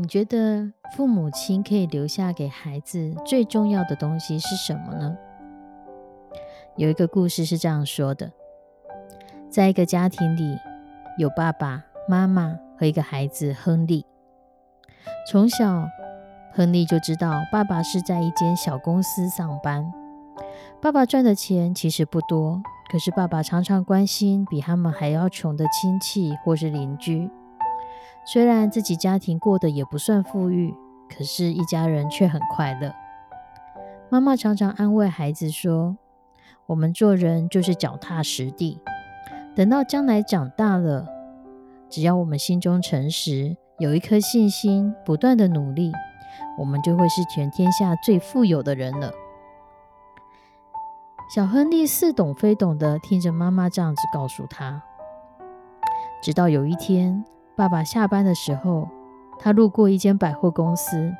你觉得父母亲可以留下给孩子最重要的东西是什么呢？有一个故事是这样说的：在一个家庭里，有爸爸妈妈和一个孩子亨利。从小，亨利就知道爸爸是在一间小公司上班，爸爸赚的钱其实不多，可是爸爸常常关心比他们还要穷的亲戚或是邻居。虽然自己家庭过得也不算富裕，可是一家人却很快乐。妈妈常常安慰孩子说：“我们做人就是脚踏实地，等到将来长大了，只要我们心中诚实，有一颗信心，不断的努力，我们就会是全天下最富有的人了。”小亨利似懂非懂的听着妈妈这样子告诉他，直到有一天。爸爸下班的时候，他路过一间百货公司。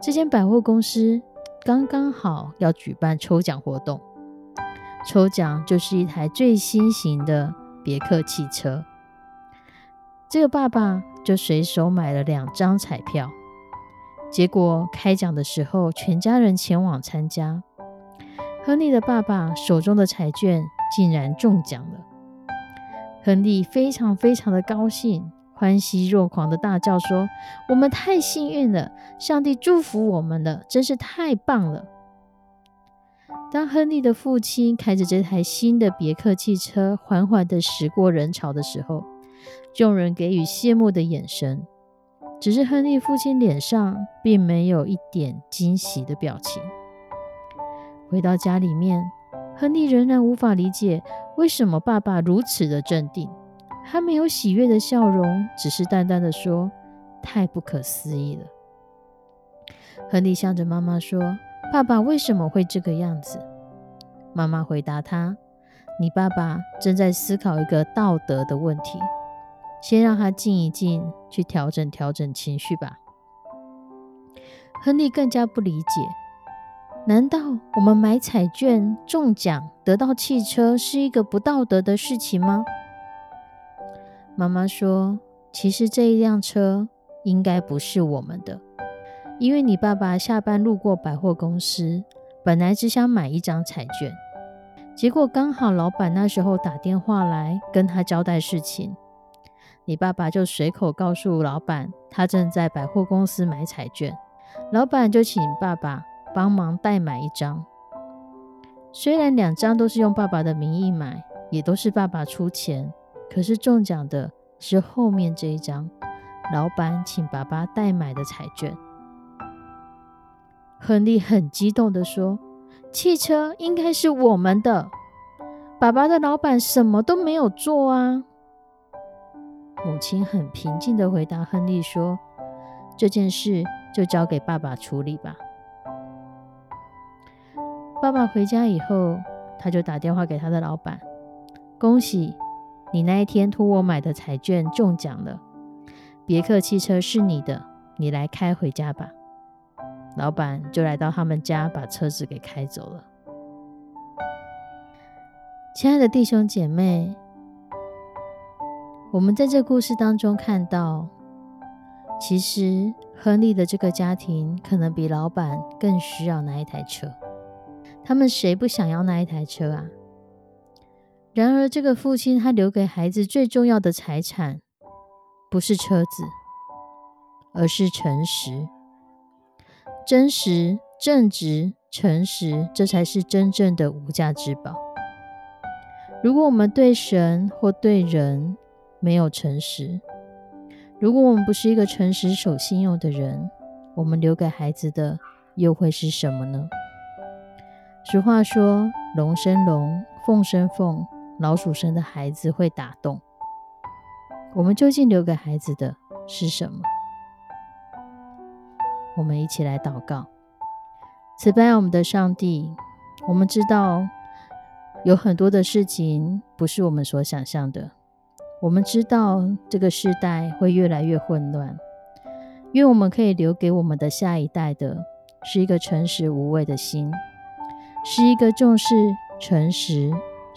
这间百货公司刚刚好要举办抽奖活动，抽奖就是一台最新型的别克汽车。这个爸爸就随手买了两张彩票。结果开奖的时候，全家人前往参加。亨利的爸爸手中的彩券竟然中奖了，亨利非常非常的高兴。欢喜若狂的大叫说：“我们太幸运了，上帝祝福我们了，真是太棒了！”当亨利的父亲开着这台新的别克汽车缓缓的驶过人潮的时候，众人给予羡慕的眼神。只是亨利父亲脸上并没有一点惊喜的表情。回到家里面，亨利仍然无法理解为什么爸爸如此的镇定。他没有喜悦的笑容，只是淡淡的说：“太不可思议了。”亨利向着妈妈说：“爸爸为什么会这个样子？”妈妈回答他：“你爸爸正在思考一个道德的问题，先让他静一静，去调整调整情绪吧。”亨利更加不理解：“难道我们买彩券中奖得到汽车是一个不道德的事情吗？”妈妈说：“其实这一辆车应该不是我们的，因为你爸爸下班路过百货公司，本来只想买一张彩券，结果刚好老板那时候打电话来跟他交代事情，你爸爸就随口告诉老板，他正在百货公司买彩券，老板就请爸爸帮忙代买一张。虽然两张都是用爸爸的名义买，也都是爸爸出钱。”可是中奖的是后面这一张，老板请爸爸代买的彩券。亨利很激动的说：“汽车应该是我们的，爸爸的老板什么都没有做啊。”母亲很平静的回答亨利说：“这件事就交给爸爸处理吧。”爸爸回家以后，他就打电话给他的老板，恭喜。你那一天托我买的彩券中奖了，别克汽车是你的，你来开回家吧。老板就来到他们家，把车子给开走了。亲爱的弟兄姐妹，我们在这故事当中看到，其实亨利的这个家庭可能比老板更需要那一台车。他们谁不想要那一台车啊？然而，这个父亲他留给孩子最重要的财产，不是车子，而是诚实。真实正直、诚实，这才是真正的无价之宝。如果我们对神或对人没有诚实，如果我们不是一个诚实、守信用的人，我们留给孩子的又会是什么呢？俗话说：“龙生龙，凤生凤，老鼠生的孩子会打洞。”我们究竟留给孩子的是什么？我们一起来祷告。慈悲我们的上帝，我们知道有很多的事情不是我们所想象的。我们知道这个时代会越来越混乱，因为我们可以留给我们的下一代的是一个诚实无畏的心，是一个重视诚实，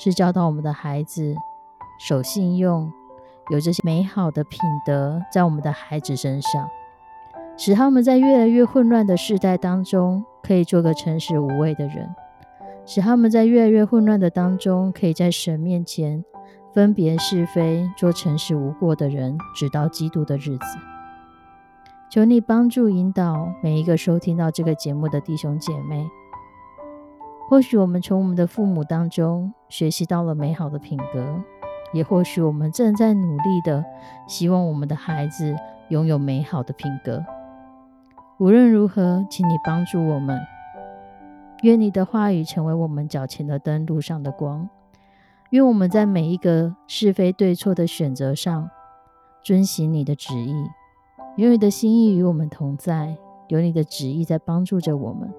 是教导我们的孩子守信用，有这些美好的品德在我们的孩子身上，使他们在越来越混乱的时代当中。可以做个诚实无畏的人，使他们在越来越混乱的当中，可以在神面前分别是非，做诚实无过的人，直到基督的日子。求你帮助引导每一个收听到这个节目的弟兄姐妹。或许我们从我们的父母当中学习到了美好的品格，也或许我们正在努力的希望我们的孩子拥有美好的品格。无论如何，请你帮助我们。愿你的话语成为我们脚前的灯，路上的光。愿我们在每一个是非对错的选择上，遵行你的旨意。愿你的心意与我们同在，有你的旨意在帮助着我们。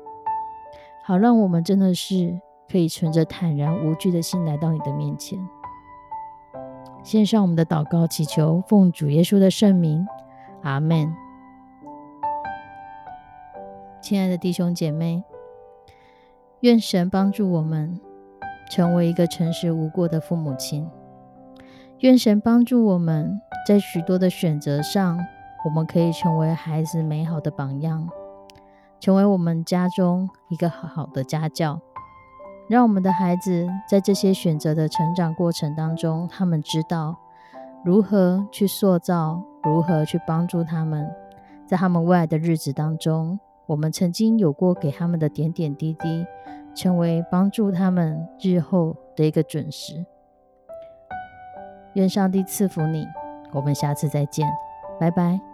好，让我们真的是可以存着坦然无惧的心来到你的面前，献上我们的祷告，祈求奉主耶稣的圣名，阿门。亲爱的弟兄姐妹，愿神帮助我们成为一个诚实无过的父母亲。愿神帮助我们在许多的选择上，我们可以成为孩子美好的榜样，成为我们家中一个好的家教，让我们的孩子在这些选择的成长过程当中，他们知道如何去塑造，如何去帮助他们，在他们未来的日子当中。我们曾经有过给他们的点点滴滴，成为帮助他们日后的一个准时。愿上帝赐福你，我们下次再见，拜拜。